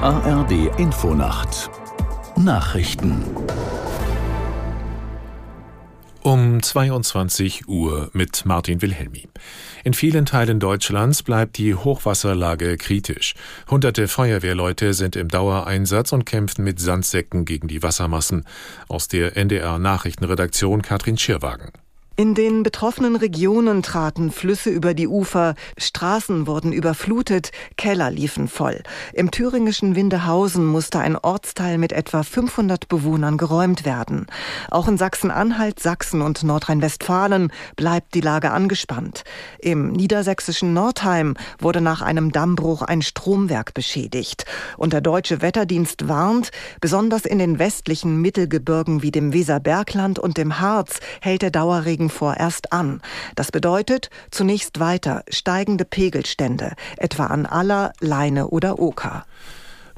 ARD Infonacht Nachrichten um 22 Uhr mit Martin Wilhelmi. In vielen Teilen Deutschlands bleibt die Hochwasserlage kritisch. Hunderte Feuerwehrleute sind im Dauereinsatz und kämpfen mit Sandsäcken gegen die Wassermassen. Aus der NDR Nachrichtenredaktion Katrin Schirwagen. In den betroffenen Regionen traten Flüsse über die Ufer, Straßen wurden überflutet, Keller liefen voll. Im thüringischen Windehausen musste ein Ortsteil mit etwa 500 Bewohnern geräumt werden. Auch in Sachsen-Anhalt, Sachsen und Nordrhein-Westfalen bleibt die Lage angespannt. Im niedersächsischen Nordheim wurde nach einem Dammbruch ein Stromwerk beschädigt. Und der deutsche Wetterdienst warnt, besonders in den westlichen Mittelgebirgen wie dem Weserbergland und dem Harz hält der Dauerregen vorerst an. Das bedeutet zunächst weiter steigende Pegelstände, etwa an Aller, Leine oder Oker.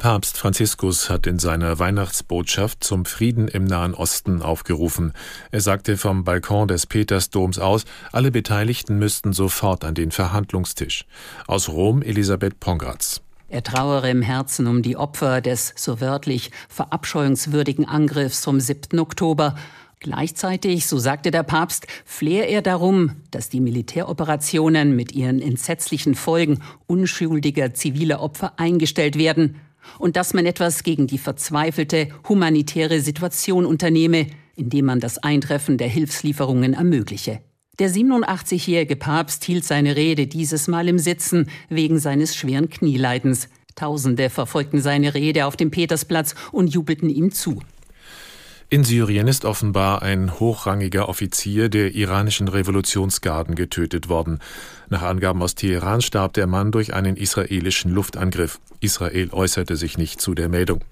Papst Franziskus hat in seiner Weihnachtsbotschaft zum Frieden im Nahen Osten aufgerufen. Er sagte vom Balkon des Petersdoms aus, alle Beteiligten müssten sofort an den Verhandlungstisch. Aus Rom Elisabeth Pongratz. Er trauere im Herzen um die Opfer des so wörtlich verabscheuungswürdigen Angriffs vom 7. Oktober Gleichzeitig, so sagte der Papst, flehe er darum, dass die Militäroperationen mit ihren entsetzlichen Folgen unschuldiger ziviler Opfer eingestellt werden und dass man etwas gegen die verzweifelte humanitäre Situation unternehme, indem man das Eintreffen der Hilfslieferungen ermögliche. Der 87-jährige Papst hielt seine Rede dieses Mal im Sitzen wegen seines schweren Knieleidens. Tausende verfolgten seine Rede auf dem Petersplatz und jubelten ihm zu. In Syrien ist offenbar ein hochrangiger Offizier der iranischen Revolutionsgarden getötet worden. Nach Angaben aus Teheran starb der Mann durch einen israelischen Luftangriff. Israel äußerte sich nicht zu der Meldung.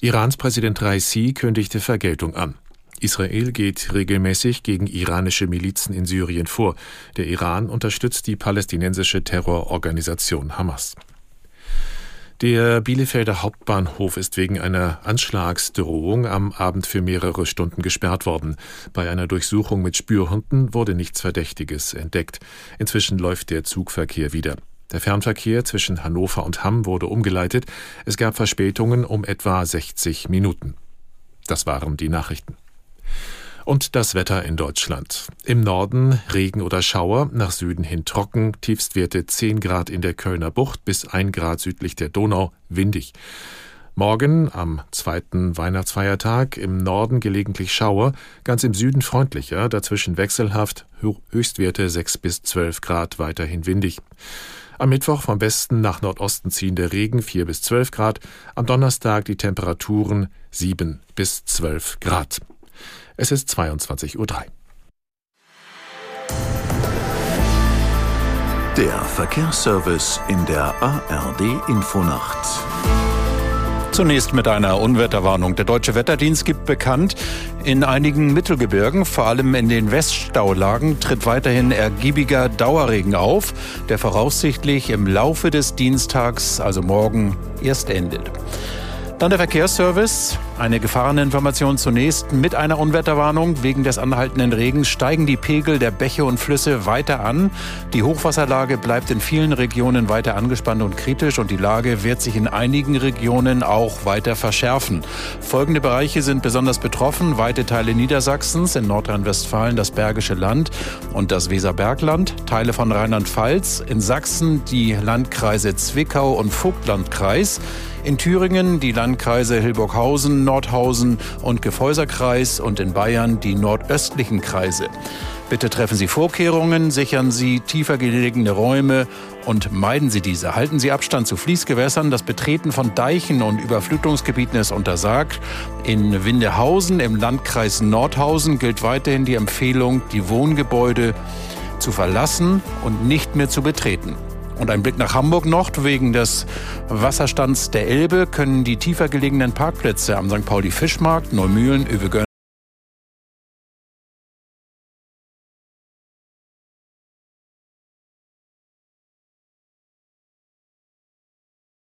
Irans Präsident Raisi kündigte Vergeltung an. Israel geht regelmäßig gegen iranische Milizen in Syrien vor. Der Iran unterstützt die palästinensische Terrororganisation Hamas. Der Bielefelder Hauptbahnhof ist wegen einer Anschlagsdrohung am Abend für mehrere Stunden gesperrt worden. Bei einer Durchsuchung mit Spürhunden wurde nichts Verdächtiges entdeckt. Inzwischen läuft der Zugverkehr wieder. Der Fernverkehr zwischen Hannover und Hamm wurde umgeleitet. Es gab Verspätungen um etwa 60 Minuten. Das waren die Nachrichten. Und das Wetter in Deutschland. Im Norden Regen oder Schauer, nach Süden hin trocken, Tiefstwerte 10 Grad in der Kölner Bucht bis 1 Grad südlich der Donau, windig. Morgen am zweiten Weihnachtsfeiertag im Norden gelegentlich Schauer, ganz im Süden freundlicher, dazwischen wechselhaft, Höchstwerte 6 bis 12 Grad, weiterhin windig. Am Mittwoch vom Westen nach Nordosten ziehender Regen 4 bis 12 Grad, am Donnerstag die Temperaturen 7 bis 12 Grad. Es ist 22.03 Uhr. Der Verkehrsservice in der ARD Infonacht. Zunächst mit einer Unwetterwarnung. Der Deutsche Wetterdienst gibt bekannt, in einigen Mittelgebirgen, vor allem in den Weststaulagen, tritt weiterhin ergiebiger Dauerregen auf, der voraussichtlich im Laufe des Dienstags, also morgen, erst endet. Dann der Verkehrsservice. Eine Gefahreninformation zunächst. Mit einer Unwetterwarnung wegen des anhaltenden Regens steigen die Pegel der Bäche und Flüsse weiter an. Die Hochwasserlage bleibt in vielen Regionen weiter angespannt und kritisch und die Lage wird sich in einigen Regionen auch weiter verschärfen. Folgende Bereiche sind besonders betroffen. Weite Teile Niedersachsens, in Nordrhein-Westfalen das Bergische Land und das Weserbergland, Teile von Rheinland-Pfalz, in Sachsen die Landkreise Zwickau und Vogtlandkreis. In Thüringen die Landkreise Hilburghausen, Nordhausen und Gefäuserkreis und in Bayern die nordöstlichen Kreise. Bitte treffen Sie Vorkehrungen, sichern Sie tiefer gelegene Räume und meiden Sie diese. Halten Sie Abstand zu Fließgewässern. Das Betreten von Deichen und Überflutungsgebieten ist untersagt. In Windehausen im Landkreis Nordhausen gilt weiterhin die Empfehlung, die Wohngebäude zu verlassen und nicht mehr zu betreten. Und ein Blick nach Hamburg noch. Wegen des Wasserstands der Elbe können die tiefer gelegenen Parkplätze am St. Pauli Fischmarkt, Neumühlen, Övegön